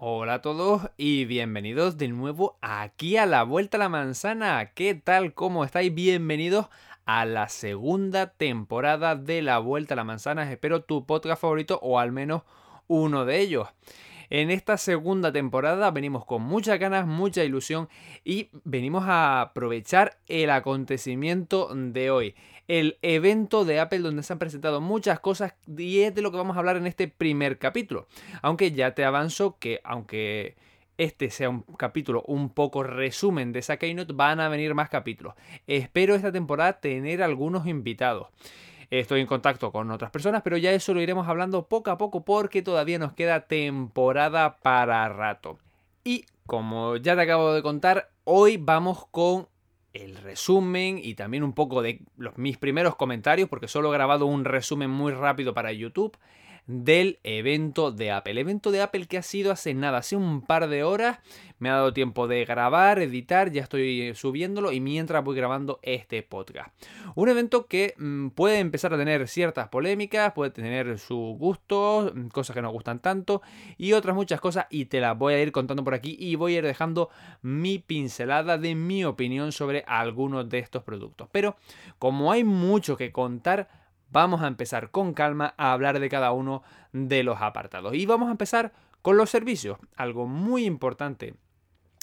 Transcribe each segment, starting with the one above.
Hola a todos y bienvenidos de nuevo aquí a la Vuelta a la Manzana. ¿Qué tal? ¿Cómo estáis? Bienvenidos a la segunda temporada de la Vuelta a la Manzana. Espero tu podcast favorito o al menos uno de ellos. En esta segunda temporada venimos con muchas ganas, mucha ilusión y venimos a aprovechar el acontecimiento de hoy. El evento de Apple donde se han presentado muchas cosas y es de lo que vamos a hablar en este primer capítulo. Aunque ya te avanzo que aunque este sea un capítulo un poco resumen de esa Keynote, van a venir más capítulos. Espero esta temporada tener algunos invitados. Estoy en contacto con otras personas, pero ya eso lo iremos hablando poco a poco porque todavía nos queda temporada para rato. Y como ya te acabo de contar, hoy vamos con el resumen y también un poco de los, mis primeros comentarios, porque solo he grabado un resumen muy rápido para YouTube del evento de Apple. Evento de Apple que ha sido hace nada, hace un par de horas. Me ha dado tiempo de grabar, editar, ya estoy subiéndolo y mientras voy grabando este podcast. Un evento que mm, puede empezar a tener ciertas polémicas, puede tener sus gustos, mm, cosas que no gustan tanto y otras muchas cosas y te las voy a ir contando por aquí y voy a ir dejando mi pincelada de mi opinión sobre algunos de estos productos. Pero como hay mucho que contar, vamos a empezar con calma a hablar de cada uno de los apartados. Y vamos a empezar con los servicios, algo muy importante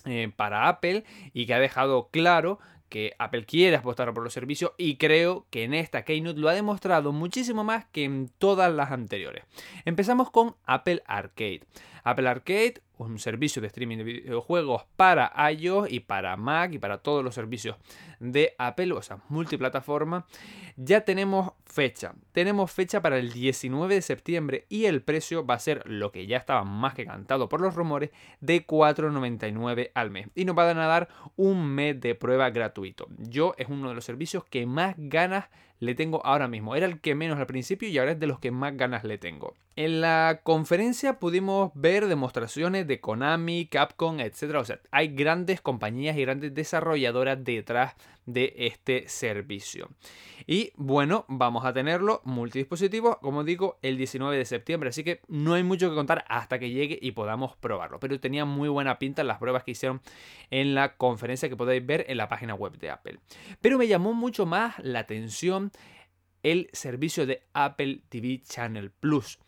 eh, para Apple y que ha dejado claro que Apple quiere apostar por los servicios y creo que en esta Keynote lo ha demostrado muchísimo más que en todas las anteriores. Empezamos con Apple Arcade. Apple Arcade, un servicio de streaming de videojuegos para iOS y para Mac y para todos los servicios de Apple, o sea, multiplataforma. Ya tenemos fecha. Tenemos fecha para el 19 de septiembre y el precio va a ser lo que ya estaba más que cantado por los rumores de 4,99 al mes. Y nos van a dar un mes de prueba gratuito. Yo es uno de los servicios que más ganas le tengo ahora mismo. Era el que menos al principio y ahora es de los que más ganas le tengo. En la conferencia pudimos ver demostraciones de Konami, Capcom, etc. O sea, hay grandes compañías y grandes desarrolladoras detrás de este servicio. Y bueno, vamos a tenerlo multidispositivo, como digo, el 19 de septiembre. Así que no hay mucho que contar hasta que llegue y podamos probarlo. Pero tenía muy buena pinta las pruebas que hicieron en la conferencia que podéis ver en la página web de Apple. Pero me llamó mucho más la atención el servicio de Apple TV Channel Plus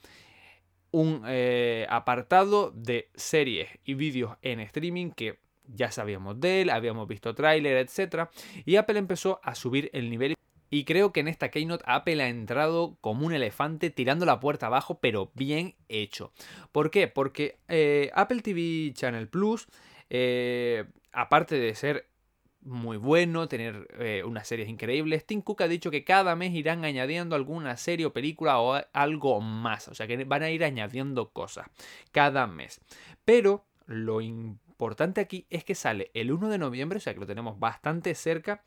un eh, apartado de series y vídeos en streaming que ya sabíamos de él, habíamos visto tráiler, etc. Y Apple empezó a subir el nivel. Y creo que en esta Keynote Apple ha entrado como un elefante tirando la puerta abajo, pero bien hecho. ¿Por qué? Porque eh, Apple TV Channel Plus, eh, aparte de ser muy bueno, tener eh, unas series increíbles. Tim Cook ha dicho que cada mes irán añadiendo alguna serie o película o algo más. O sea que van a ir añadiendo cosas cada mes. Pero lo importante aquí es que sale el 1 de noviembre, o sea que lo tenemos bastante cerca.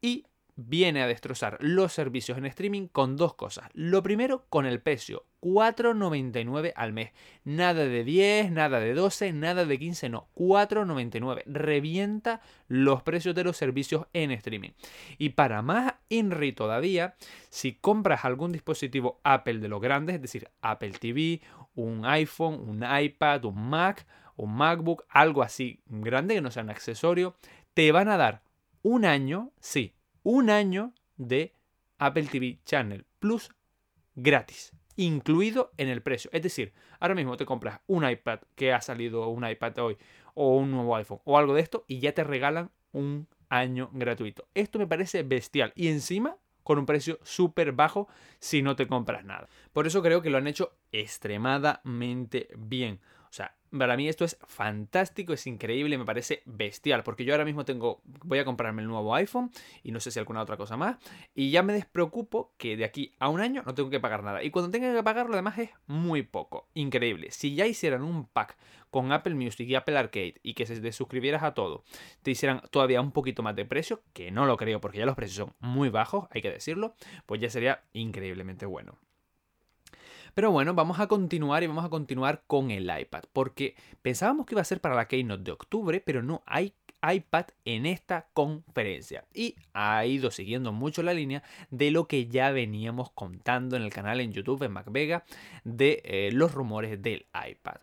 Y viene a destrozar los servicios en streaming con dos cosas. Lo primero, con el precio, 4,99 al mes. Nada de 10, nada de 12, nada de 15, no, 4,99. Revienta los precios de los servicios en streaming. Y para más INRI todavía, si compras algún dispositivo Apple de los grandes, es decir, Apple TV, un iPhone, un iPad, un Mac, un MacBook, algo así grande que no sea un accesorio, te van a dar un año, sí, un año de Apple TV Channel Plus gratis, incluido en el precio. Es decir, ahora mismo te compras un iPad que ha salido un iPad hoy o un nuevo iPhone o algo de esto y ya te regalan un año gratuito. Esto me parece bestial y encima con un precio súper bajo si no te compras nada. Por eso creo que lo han hecho extremadamente bien. Para mí esto es fantástico, es increíble, me parece bestial, porque yo ahora mismo tengo, voy a comprarme el nuevo iPhone y no sé si alguna otra cosa más, y ya me despreocupo que de aquí a un año no tengo que pagar nada. Y cuando tenga que pagarlo además es muy poco, increíble. Si ya hicieran un pack con Apple Music y Apple Arcade y que se te suscribieras a todo, te hicieran todavía un poquito más de precio, que no lo creo porque ya los precios son muy bajos, hay que decirlo, pues ya sería increíblemente bueno. Pero bueno, vamos a continuar y vamos a continuar con el iPad, porque pensábamos que iba a ser para la Keynote de octubre, pero no hay iPad en esta conferencia y ha ido siguiendo mucho la línea de lo que ya veníamos contando en el canal en YouTube en MacVega de eh, los rumores del iPad.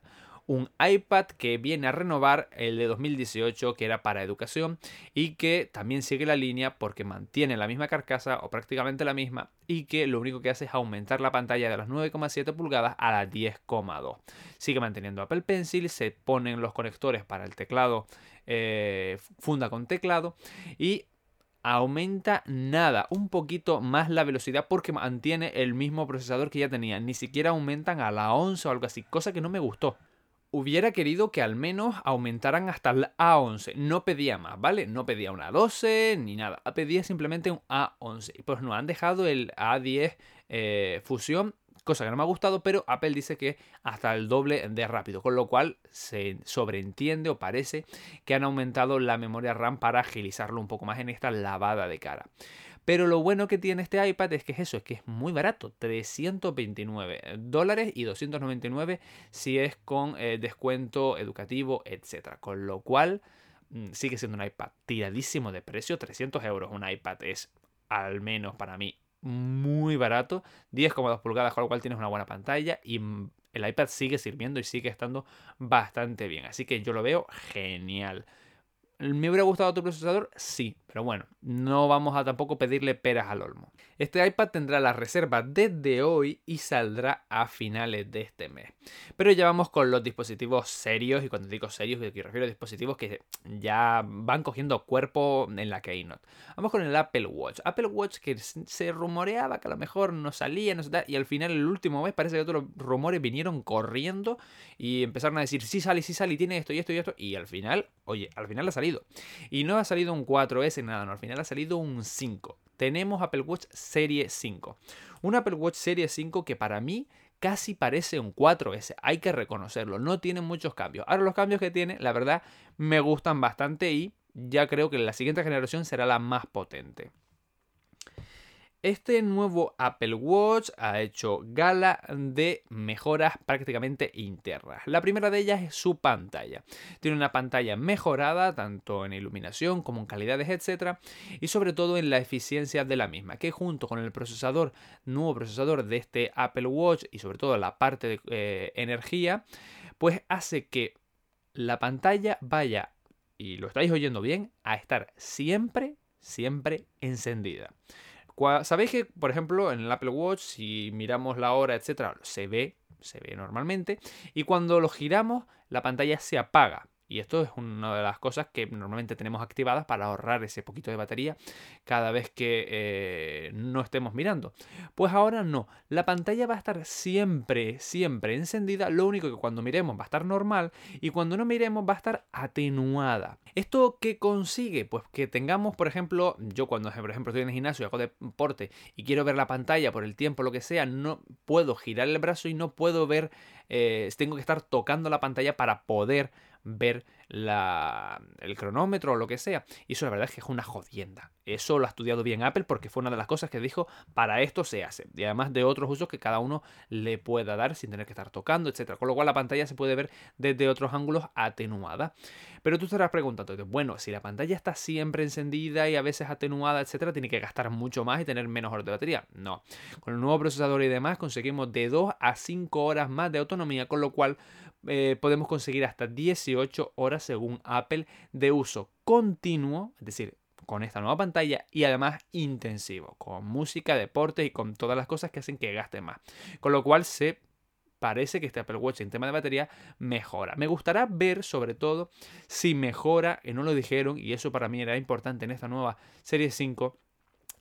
Un iPad que viene a renovar el de 2018 que era para educación y que también sigue la línea porque mantiene la misma carcasa o prácticamente la misma y que lo único que hace es aumentar la pantalla de las 9,7 pulgadas a las 10,2. Sigue manteniendo Apple Pencil, se ponen los conectores para el teclado, eh, funda con teclado y aumenta nada, un poquito más la velocidad porque mantiene el mismo procesador que ya tenía. Ni siquiera aumentan a la 11 o algo así, cosa que no me gustó. Hubiera querido que al menos aumentaran hasta el A11. No pedía más, ¿vale? No pedía una 12 ni nada. Pedía simplemente un A11. Y pues nos han dejado el A10 eh, fusión cosa que no me ha gustado, pero Apple dice que hasta el doble de rápido, con lo cual se sobreentiende o parece que han aumentado la memoria RAM para agilizarlo un poco más en esta lavada de cara. Pero lo bueno que tiene este iPad es que es eso, es que es muy barato, 329 dólares y 299 si es con eh, descuento educativo, etc. Con lo cual mm, sigue siendo un iPad tiradísimo de precio, 300 euros un iPad es al menos para mí muy barato, 10,2 pulgadas, con lo cual tienes una buena pantalla y el iPad sigue sirviendo y sigue estando bastante bien. Así que yo lo veo genial. ¿Me hubiera gustado otro procesador? Sí, pero bueno, no vamos a tampoco pedirle peras al olmo. Este iPad tendrá la reserva desde hoy y saldrá a finales de este mes. Pero ya vamos con los dispositivos serios, y cuando digo serios, me refiero a dispositivos que ya van cogiendo cuerpo en la Keynote. Vamos con el Apple Watch. Apple Watch que se rumoreaba que a lo mejor no salía, no sé, y al final el último mes parece que otros rumores vinieron corriendo y empezaron a decir, sí sale, sí sale, tiene esto y esto y esto, y al final, oye, al final ha Y no ha salido un 4S nada, al final ha salido un 5. Tenemos Apple Watch Serie 5. Un Apple Watch Serie 5 que para mí casi parece un 4S, hay que reconocerlo, no tiene muchos cambios. Ahora los cambios que tiene, la verdad, me gustan bastante y ya creo que la siguiente generación será la más potente. Este nuevo Apple Watch ha hecho gala de mejoras prácticamente internas. La primera de ellas es su pantalla. Tiene una pantalla mejorada tanto en iluminación como en calidades, etc. Y sobre todo en la eficiencia de la misma, que junto con el procesador, nuevo procesador de este Apple Watch y sobre todo la parte de eh, energía, pues hace que la pantalla vaya, y lo estáis oyendo bien, a estar siempre, siempre encendida. Sabéis que, por ejemplo, en el Apple Watch, si miramos la hora, etcétera, se ve, se ve normalmente. Y cuando lo giramos, la pantalla se apaga. Y esto es una de las cosas que normalmente tenemos activadas para ahorrar ese poquito de batería cada vez que eh, no estemos mirando. Pues ahora no, la pantalla va a estar siempre, siempre encendida, lo único que cuando miremos va a estar normal y cuando no miremos va a estar atenuada. ¿Esto qué consigue? Pues que tengamos, por ejemplo, yo cuando por ejemplo estoy en el gimnasio hago deporte y quiero ver la pantalla por el tiempo, lo que sea, no puedo girar el brazo y no puedo ver, eh, tengo que estar tocando la pantalla para poder ver el cronómetro o lo que sea. Y eso la verdad es que es una jodienda. Eso lo ha estudiado bien Apple porque fue una de las cosas que dijo para esto se hace. Y además de otros usos que cada uno le pueda dar sin tener que estar tocando, etc. Con lo cual la pantalla se puede ver desde otros ángulos atenuada. Pero tú estarás preguntando, bueno, si la pantalla está siempre encendida y a veces atenuada, etcétera, tiene que gastar mucho más y tener menos horas de batería. No. Con el nuevo procesador y demás conseguimos de 2 a 5 horas más de autonomía, con lo cual eh, podemos conseguir hasta 18 horas según Apple de uso continuo, es decir, con esta nueva pantalla y además intensivo, con música, deporte y con todas las cosas que hacen que gaste más. Con lo cual se parece que este Apple Watch en tema de batería mejora. Me gustará ver sobre todo si mejora, y no lo dijeron, y eso para mí era importante en esta nueva serie 5,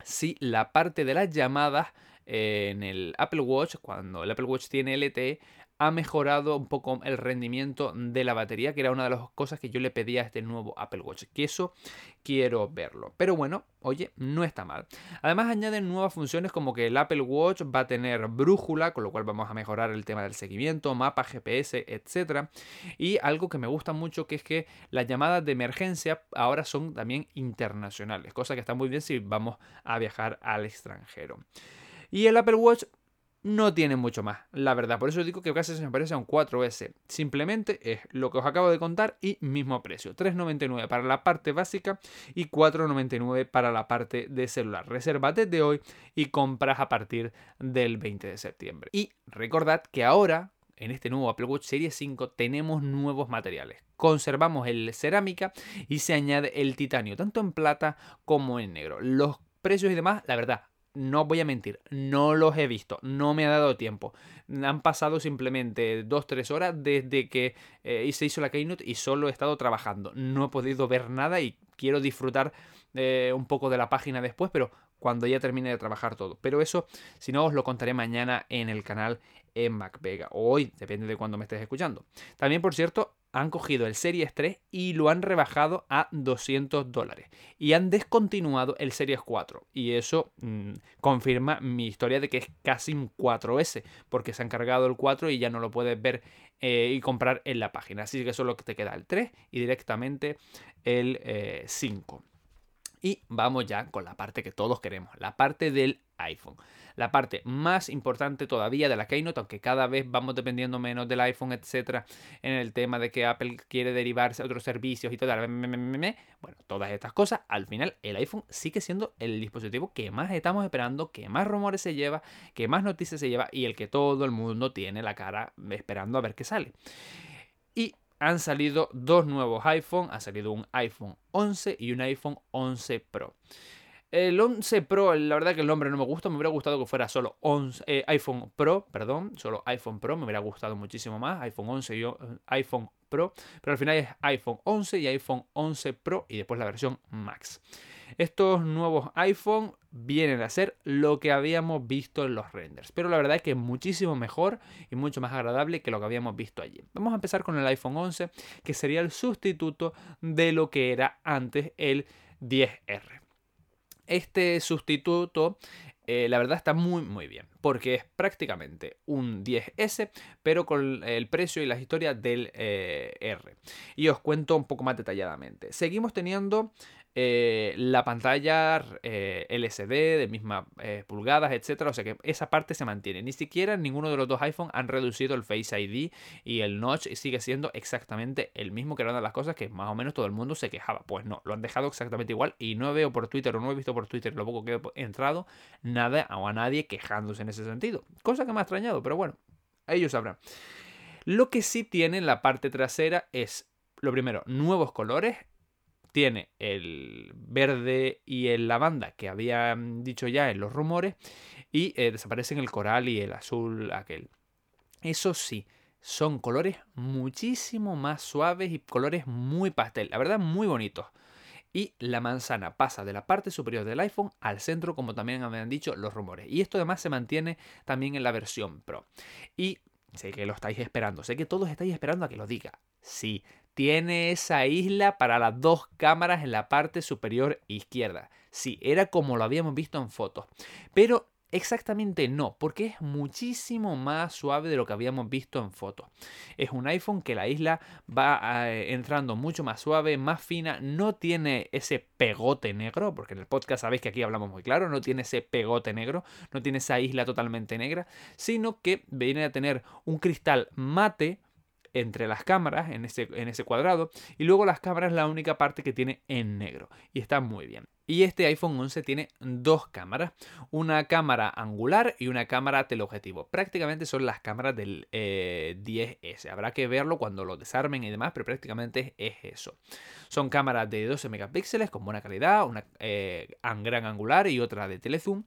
si la parte de las llamadas en el Apple Watch, cuando el Apple Watch tiene LTE, ha mejorado un poco el rendimiento de la batería, que era una de las cosas que yo le pedía a este nuevo Apple Watch. Que eso quiero verlo. Pero bueno, oye, no está mal. Además añaden nuevas funciones como que el Apple Watch va a tener brújula, con lo cual vamos a mejorar el tema del seguimiento, mapa, GPS, etc. Y algo que me gusta mucho que es que las llamadas de emergencia ahora son también internacionales, cosa que está muy bien si vamos a viajar al extranjero. Y el Apple Watch no tiene mucho más, la verdad. Por eso digo que casi se me parece a un 4S. Simplemente es lo que os acabo de contar y mismo precio. 3,99 para la parte básica y 4,99 para la parte de celular. Reserva desde hoy y compras a partir del 20 de septiembre. Y recordad que ahora en este nuevo Apple Watch Series 5 tenemos nuevos materiales. Conservamos el cerámica y se añade el titanio, tanto en plata como en negro. Los precios y demás, la verdad, no voy a mentir, no los he visto, no me ha dado tiempo. Han pasado simplemente 2-3 horas desde que eh, se hizo la Keynote y solo he estado trabajando. No he podido ver nada y quiero disfrutar eh, un poco de la página después, pero cuando ya termine de trabajar todo. Pero eso, si no, os lo contaré mañana en el canal en MacVega. O hoy, depende de cuándo me estés escuchando. También, por cierto, han cogido el Series 3 y lo han rebajado a 200 dólares. Y han descontinuado el Series 4. Y eso mm, confirma mi historia de que es casi un 4S, porque se han cargado el 4 y ya no lo puedes ver eh, y comprar en la página. Así que solo te queda el 3 y directamente el 5. Y vamos ya con la parte que todos queremos, la parte del iPhone. La parte más importante todavía de la Keynote, aunque cada vez vamos dependiendo menos del iPhone, etcétera, en el tema de que Apple quiere derivarse a otros servicios y todo. Bueno, todas estas cosas, al final el iPhone sigue siendo el dispositivo que más estamos esperando, que más rumores se lleva, que más noticias se lleva y el que todo el mundo tiene la cara esperando a ver qué sale. Y han salido dos nuevos iPhone, ha salido un iPhone 11 y un iPhone 11 Pro. El 11 Pro, la verdad que el nombre no me gusta, me hubiera gustado que fuera solo 11, eh, iPhone Pro, perdón, solo iPhone Pro, me hubiera gustado muchísimo más, iPhone 11 y eh, iPhone Pro, pero al final es iPhone 11 y iPhone 11 Pro y después la versión Max. Estos nuevos iPhone vienen a ser lo que habíamos visto en los renders, pero la verdad es que es muchísimo mejor y mucho más agradable que lo que habíamos visto allí. Vamos a empezar con el iPhone 11, que sería el sustituto de lo que era antes el 10R. Este sustituto eh, la verdad está muy muy bien, porque es prácticamente un 10S, pero con el precio y las historias del eh, R. Y os cuento un poco más detalladamente. Seguimos teniendo eh, la pantalla eh, LCD de mismas eh, pulgadas, etcétera. O sea que esa parte se mantiene. Ni siquiera ninguno de los dos iPhone han reducido el Face ID y el notch sigue siendo exactamente el mismo, que era una de las cosas que más o menos todo el mundo se quejaba. Pues no, lo han dejado exactamente igual y no veo por Twitter o no he visto por Twitter lo poco que he entrado nada o a nadie quejándose en ese sentido. Cosa que me ha extrañado, pero bueno, ellos sabrán. Lo que sí tiene en la parte trasera es, lo primero, nuevos colores tiene el verde y el lavanda que habían dicho ya en los rumores y eh, desaparecen el coral y el azul aquel. Eso sí, son colores muchísimo más suaves y colores muy pastel, la verdad muy bonitos. Y la manzana pasa de la parte superior del iPhone al centro, como también habían dicho los rumores. Y esto además se mantiene también en la versión Pro. Y sé que lo estáis esperando, sé que todos estáis esperando a que lo diga. Sí, tiene esa isla para las dos cámaras en la parte superior izquierda. Sí, era como lo habíamos visto en fotos. Pero exactamente no, porque es muchísimo más suave de lo que habíamos visto en fotos. Es un iPhone que la isla va eh, entrando mucho más suave, más fina, no tiene ese pegote negro, porque en el podcast sabéis que aquí hablamos muy claro, no tiene ese pegote negro, no tiene esa isla totalmente negra, sino que viene a tener un cristal mate entre las cámaras en ese, en ese cuadrado y luego las cámaras la única parte que tiene en negro y está muy bien. Y este iPhone 11 tiene dos cámaras, una cámara angular y una cámara teleobjetivo. Prácticamente son las cámaras del 10S. Eh, Habrá que verlo cuando lo desarmen y demás, pero prácticamente es eso. Son cámaras de 12 megapíxeles con buena calidad, una eh, gran angular y otra de telezoom.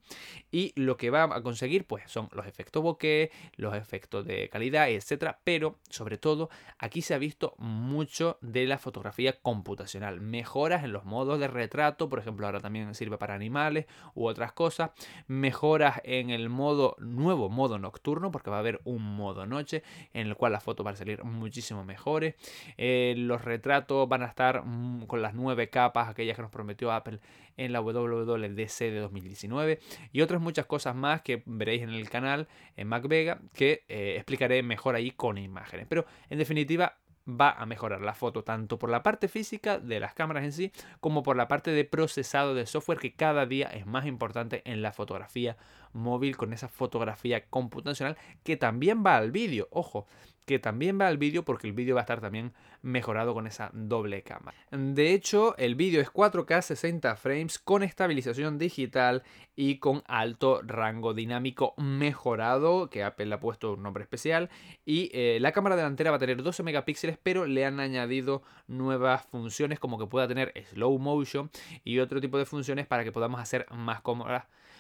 Y lo que va a conseguir pues son los efectos bokeh, los efectos de calidad, etcétera. Pero sobre todo aquí se ha visto mucho de la fotografía computacional. Mejoras en los modos de retrato, por ejemplo también sirve para animales u otras cosas. Mejoras en el modo nuevo, modo nocturno, porque va a haber un modo noche en el cual las fotos van a salir muchísimo mejores. Eh, los retratos van a estar mm, con las nueve capas, aquellas que nos prometió Apple en la WWDC de 2019 y otras muchas cosas más que veréis en el canal en MacVega que eh, explicaré mejor ahí con imágenes. Pero en definitiva va a mejorar la foto tanto por la parte física de las cámaras en sí como por la parte de procesado de software que cada día es más importante en la fotografía móvil con esa fotografía computacional que también va al vídeo. Ojo, que también va al vídeo porque el vídeo va a estar también mejorado con esa doble cámara. De hecho, el vídeo es 4K 60 frames con estabilización digital y con alto rango dinámico mejorado, que Apple le ha puesto un nombre especial. Y eh, la cámara delantera va a tener 12 megapíxeles, pero le han añadido nuevas funciones como que pueda tener slow motion y otro tipo de funciones para que podamos hacer más,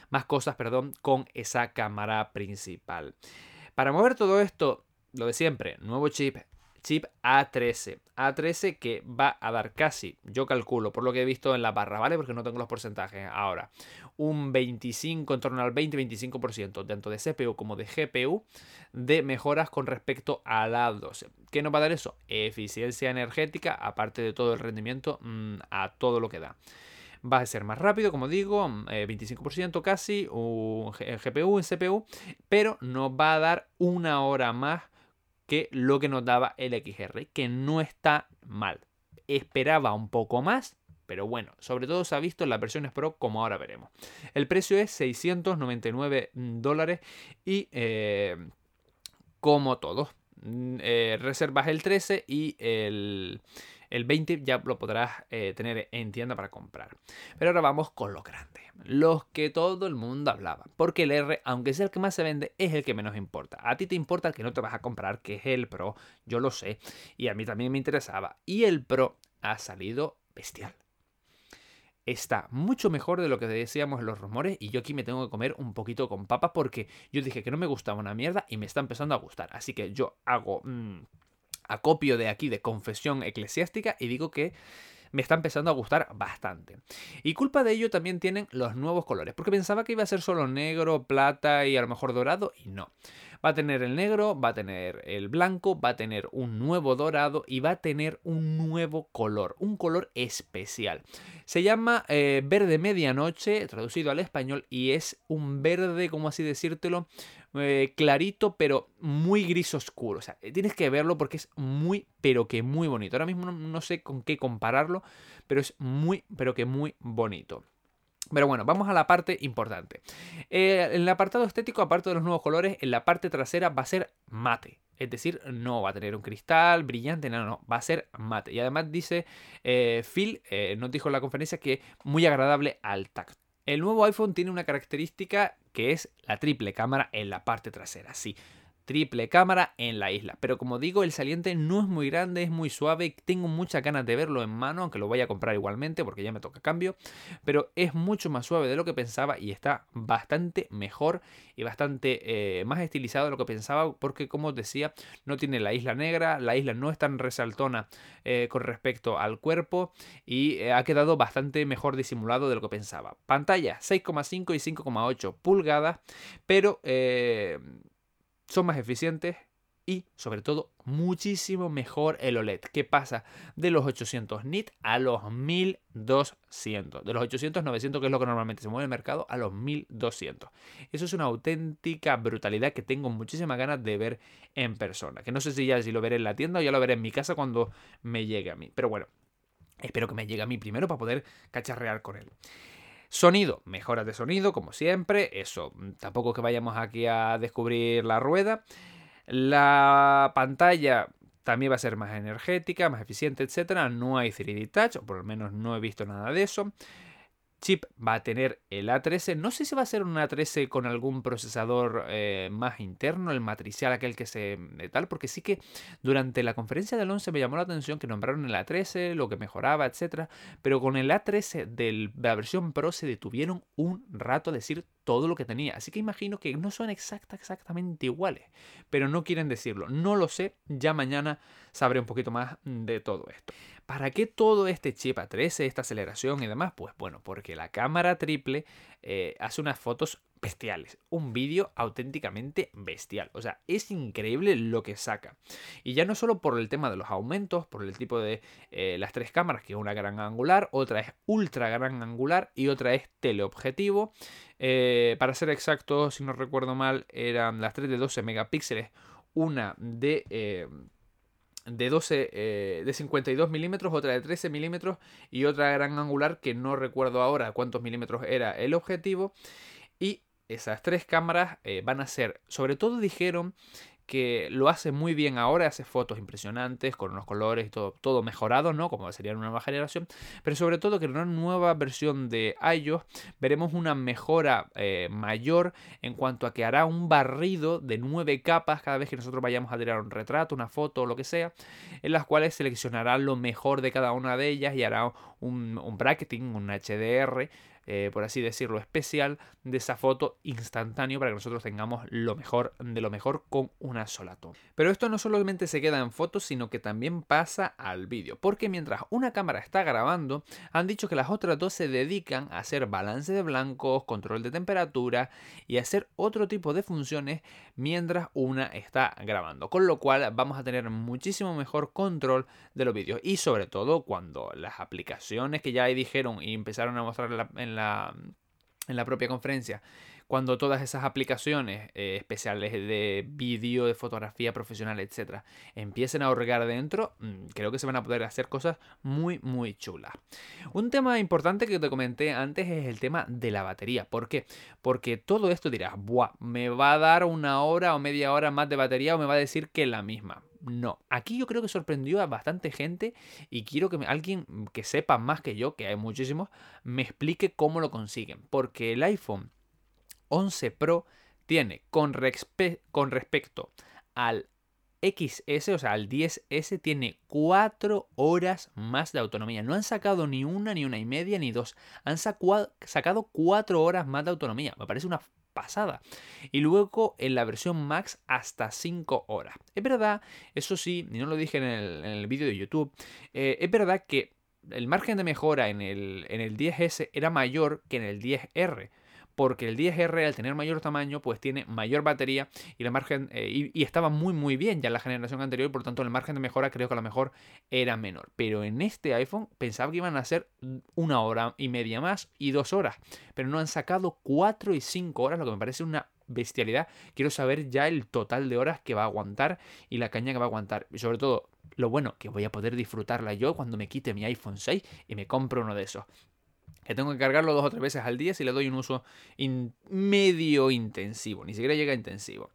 más cosas perdón, con esa cámara principal. Para mover todo esto lo de siempre, nuevo chip, chip A13. A13 que va a dar casi, yo calculo, por lo que he visto en la barra, ¿vale? Porque no tengo los porcentajes ahora. Un 25, en torno al 20-25%, tanto de CPU como de GPU, de mejoras con respecto a la 12. ¿Qué nos va a dar eso? Eficiencia energética, aparte de todo el rendimiento, mm, a todo lo que da va a ser más rápido, como digo, 25% eh, casi, un GPU, un CPU, pero nos va a dar una hora más que lo que nos daba el XR, que no está mal. Esperaba un poco más, pero bueno, sobre todo se ha visto en las versiones Pro como ahora veremos. El precio es 699 dólares y eh, como todos, mm, eh, reservas el 13 y el, el 20 ya lo podrás eh, tener en tienda para comprar. Pero ahora vamos con lo grande. Los que todo el mundo hablaba. Porque el R, aunque sea el que más se vende, es el que menos importa. A ti te importa el que no te vas a comprar, que es el Pro. Yo lo sé. Y a mí también me interesaba. Y el Pro ha salido bestial está mucho mejor de lo que decíamos los rumores y yo aquí me tengo que comer un poquito con papas porque yo dije que no me gustaba una mierda y me está empezando a gustar. Así que yo hago mm, acopio de aquí de confesión eclesiástica y digo que me está empezando a gustar bastante. Y culpa de ello también tienen los nuevos colores, porque pensaba que iba a ser solo negro, plata y a lo mejor dorado, y no. Va a tener el negro, va a tener el blanco, va a tener un nuevo dorado y va a tener un nuevo color, un color especial. Se llama eh, verde medianoche, traducido al español, y es un verde, como así decírtelo, eh, clarito, pero muy gris oscuro. O sea, tienes que verlo porque es muy, pero que muy bonito. Ahora mismo no, sé con qué compararlo, pero es muy, pero que muy bonito. Pero bueno, vamos a la parte importante. Eh, en el apartado estético, aparte de los nuevos colores, en la parte trasera va a ser mate. Es decir, no va a tener un cristal brillante, no, no, va a ser mate. Y además dice eh, Phil, nos dijo en la conferencia que muy agradable al tacto. El nuevo iPhone tiene una característica que es la triple cámara en la parte trasera. Sí, triple cámara en la isla. Pero como digo, el saliente no es muy grande, es muy suave. Tengo muchas ganas de verlo en mano, aunque lo vaya a comprar igualmente porque ya me toca cambio. Pero es mucho más suave de lo que pensaba y está bastante mejor y bastante eh, más estilizado de lo que pensaba porque como os decía, no tiene la isla negra, la isla no es tan resaltona eh, con respecto al cuerpo y eh, ha quedado bastante mejor disimulado de lo que pensaba. Pantalla 6,5 y 5,8 pulgadas, pero son más eficientes y sobre todo muchísimo mejor el OLED que pasa de los 800 nit a los 1200 de los 800 900 que es lo que normalmente se mueve en el mercado a los 1200 eso es una auténtica brutalidad que tengo muchísimas ganas de ver en persona que no sé si ya si lo veré en la tienda o ya lo veré en mi casa cuando me llegue a mí pero bueno espero que me llegue a mí primero para poder cacharrear con él Sonido, mejoras de sonido, como siempre. Eso, tampoco que vayamos aquí a descubrir la rueda. La pantalla también va a ser más energética, más eficiente, etc. No hay 3D Touch, o por lo menos no he visto nada de eso chip va a tener el A13. No sé si va a ser un A13 con algún procesador eh, más interno, el matricial, aquel que se tal, porque sí que durante la conferencia del 11 me llamó la atención que nombraron el A13, lo que mejoraba, etcétera, pero con el A13 de la versión Pro se detuvieron un rato a decir todo lo que tenía. Así que imagino que no son exacta, exactamente iguales, pero no quieren decirlo. No lo sé, ya mañana sabré un poquito más de todo esto. ¿Para qué todo este chip A13, esta aceleración y demás? Pues bueno, porque la cámara triple eh, hace unas fotos bestiales. Un vídeo auténticamente bestial. O sea, es increíble lo que saca. Y ya no solo por el tema de los aumentos, por el tipo de eh, las tres cámaras, que una gran angular, otra es ultra gran angular y otra es teleobjetivo. Eh, para ser exacto, si no recuerdo mal, eran las tres de 12 megapíxeles, una de de 12 eh, de 52 milímetros, otra de 13 milímetros y otra gran angular que no recuerdo ahora cuántos milímetros era el objetivo. Y esas tres cámaras eh, van a ser sobre todo dijeron que lo hace muy bien ahora, hace fotos impresionantes con unos colores y todo, todo mejorado, ¿no? Como sería una nueva generación, pero sobre todo que en una nueva versión de iOS veremos una mejora eh, mayor en cuanto a que hará un barrido de nueve capas cada vez que nosotros vayamos a tirar un retrato, una foto o lo que sea, en las cuales seleccionará lo mejor de cada una de ellas y hará un, un bracketing, un HDR eh, por así decirlo, especial de esa foto instantáneo para que nosotros tengamos lo mejor de lo mejor con una sola toma. Pero esto no solamente se queda en fotos, sino que también pasa al vídeo, porque mientras una cámara está grabando, han dicho que las otras dos se dedican a hacer balance de blancos, control de temperatura y hacer otro tipo de funciones mientras una está grabando, con lo cual vamos a tener muchísimo mejor control de los vídeos y sobre todo cuando las aplicaciones que ya dijeron y empezaron a mostrar en en en la propia conferencia, cuando todas esas aplicaciones eh, especiales de vídeo, de fotografía profesional, etcétera, empiecen a ahorrar dentro, mm, creo que se van a poder hacer cosas muy, muy chulas. Un tema importante que te comenté antes es el tema de la batería. ¿Por qué? Porque todo esto dirás, Buah, me va a dar una hora o media hora más de batería o me va a decir que la misma. No, aquí yo creo que sorprendió a bastante gente y quiero que alguien que sepa más que yo, que hay muchísimos, me explique cómo lo consiguen. Porque el iPhone 11 Pro tiene con, respecto al XS, o sea, al 10S, tiene 4 horas más de autonomía. No han sacado ni una, ni una y media, ni dos. Han sacado 4 horas más de autonomía. Me parece una pasada. Y luego en la versión Max hasta 5 horas. Es verdad, eso sí, y no lo dije en el, vídeo de YouTube, eh, es verdad que el margen de mejora en el, en el 10S era mayor que en el 10R porque el 10R al tener mayor tamaño pues tiene mayor batería y la margen eh, y, estaba muy muy bien ya en la generación anterior por lo tanto el margen de mejora creo que a lo mejor era menor. Pero en este iPhone pensaba que iban a ser una hora y media más y dos horas pero no han sacado cuatro y cinco horas lo que me parece una bestialidad. Quiero saber ya el total de horas que va a aguantar y la caña que va a aguantar. Y sobre todo lo bueno que voy a poder disfrutarla yo cuando me quite mi iPhone 6 y me compro uno de esos que tengo que cargarlo dos o tres veces al día si le doy un uso medio intensivo, ni siquiera llega a intensivo.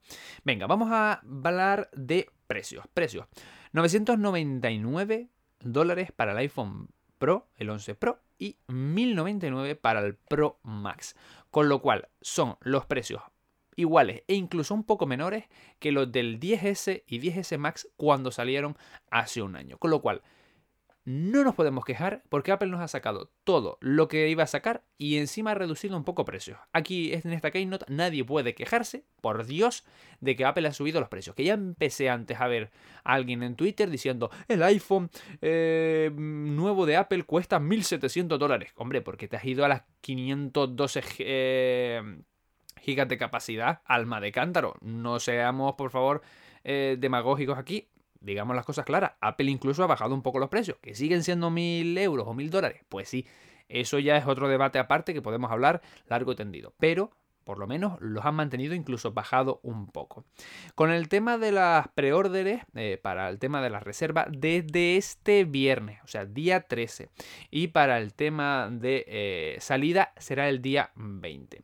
Venga, vamos a hablar de precios. Precios. 999 dólares para el iPhone Pro, el 11 Pro, y 1099 para el Pro Max. Con lo cual son los precios iguales e incluso un poco menores que los del 10S y 10S Max cuando salieron hace un año. Con lo cual, no nos podemos quejar porque Apple nos ha sacado todo lo que iba a sacar y encima ha reducido un poco precios. Aquí en esta Keynote nadie puede quejarse, por Dios, de que Apple ha subido los precios. Que ya empecé antes a ver a alguien en Twitter diciendo el iPhone eh, nuevo de Apple cuesta 1.700 dólares. Hombre, porque te has ido a las 512 eh, gigas de capacidad, alma de cántaro. No seamos, por favor, eh, demagógicos aquí digamos las cosas claras, Apple incluso ha bajado un poco los precios, que siguen siendo mil euros o mil dólares. Pues sí, eso ya es otro debate aparte que podemos hablar largo y tendido. Pero por lo menos los han mantenido incluso bajado un poco. Con el tema de las preórdenes, eh, para el tema de la reserva, desde este viernes, o sea, día 13, y para el tema de eh, salida será el día 20.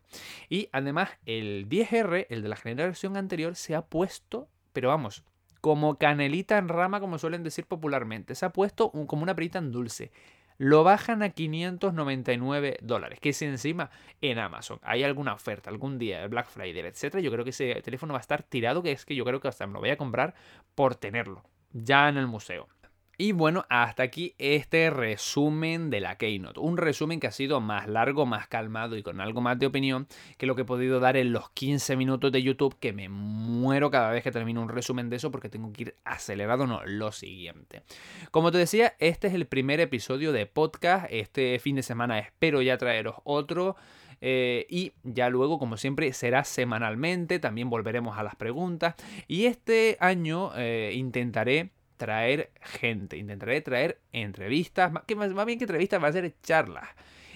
Y además el 10R, el de la generación anterior, se ha puesto, pero vamos, como canelita en rama, como suelen decir popularmente. Se ha puesto como una perita en dulce. Lo bajan a 599 dólares, que si encima en Amazon hay alguna oferta algún día, Black Friday, etcétera, yo creo que ese teléfono va a estar tirado, que es que yo creo que hasta me lo voy a comprar por tenerlo, ya en el museo. Y bueno, hasta aquí este resumen de la Keynote. Un resumen que ha sido más largo, más calmado y con algo más de opinión que lo que he podido dar en los 15 minutos de YouTube, que me muero cada vez que termino un resumen de eso porque tengo que ir acelerado, no, lo siguiente. Como te decía, este es el primer episodio de podcast. Este fin de semana espero ya traeros otro. Eh, y ya luego, como siempre, será semanalmente. También volveremos a las preguntas. Y este año eh, intentaré traer gente, intentaré traer entrevistas, que más, bien que entrevistas va a ser charlas.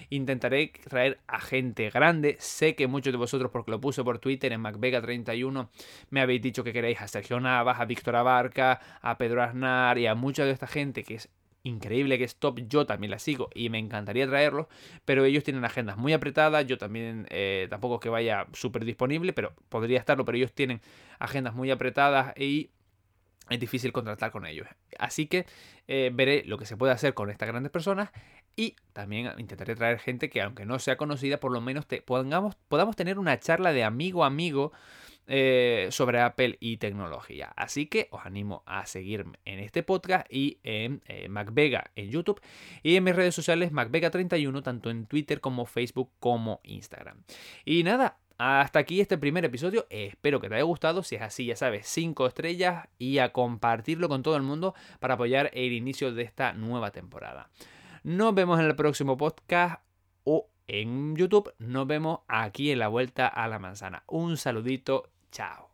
Intentaré traer a gente grande. Sé que muchos de vosotros, porque lo puse por Twitter en MacVega31, me habéis dicho que queréis a Sergio Navas, a Víctor Abarca, a Pedro Aznar y a mucha de esta gente que es increíble que es top, yo también la sigo y me encantaría traerlos, pero ellos tienen agendas muy apretadas, yo también eh, tampoco es que vaya súper disponible, pero podría estarlo, pero ellos tienen agendas muy apretadas y es difícil contratar con ellos. Así que eh, veré lo que se puede hacer con estas grandes personas y también intentaré traer gente que aunque no sea conocida, por lo menos podamos, podamos tener una charla de amigo a amigo eh, sobre Apple y tecnología. Así que os animo a seguirme en este podcast y en eh, MacVega en YouTube y en mis redes sociales MacVega31, tanto en Twitter como Facebook como Instagram. Y nada, hasta aquí este primer episodio. Espero que te haya gustado. Si es así, ya sabes, 5 estrellas y a compartirlo con todo el mundo para apoyar el inicio de esta nueva temporada. Nos vemos en el próximo podcast o en YouTube. Nos vemos aquí en la vuelta a la manzana. Un saludito Chao.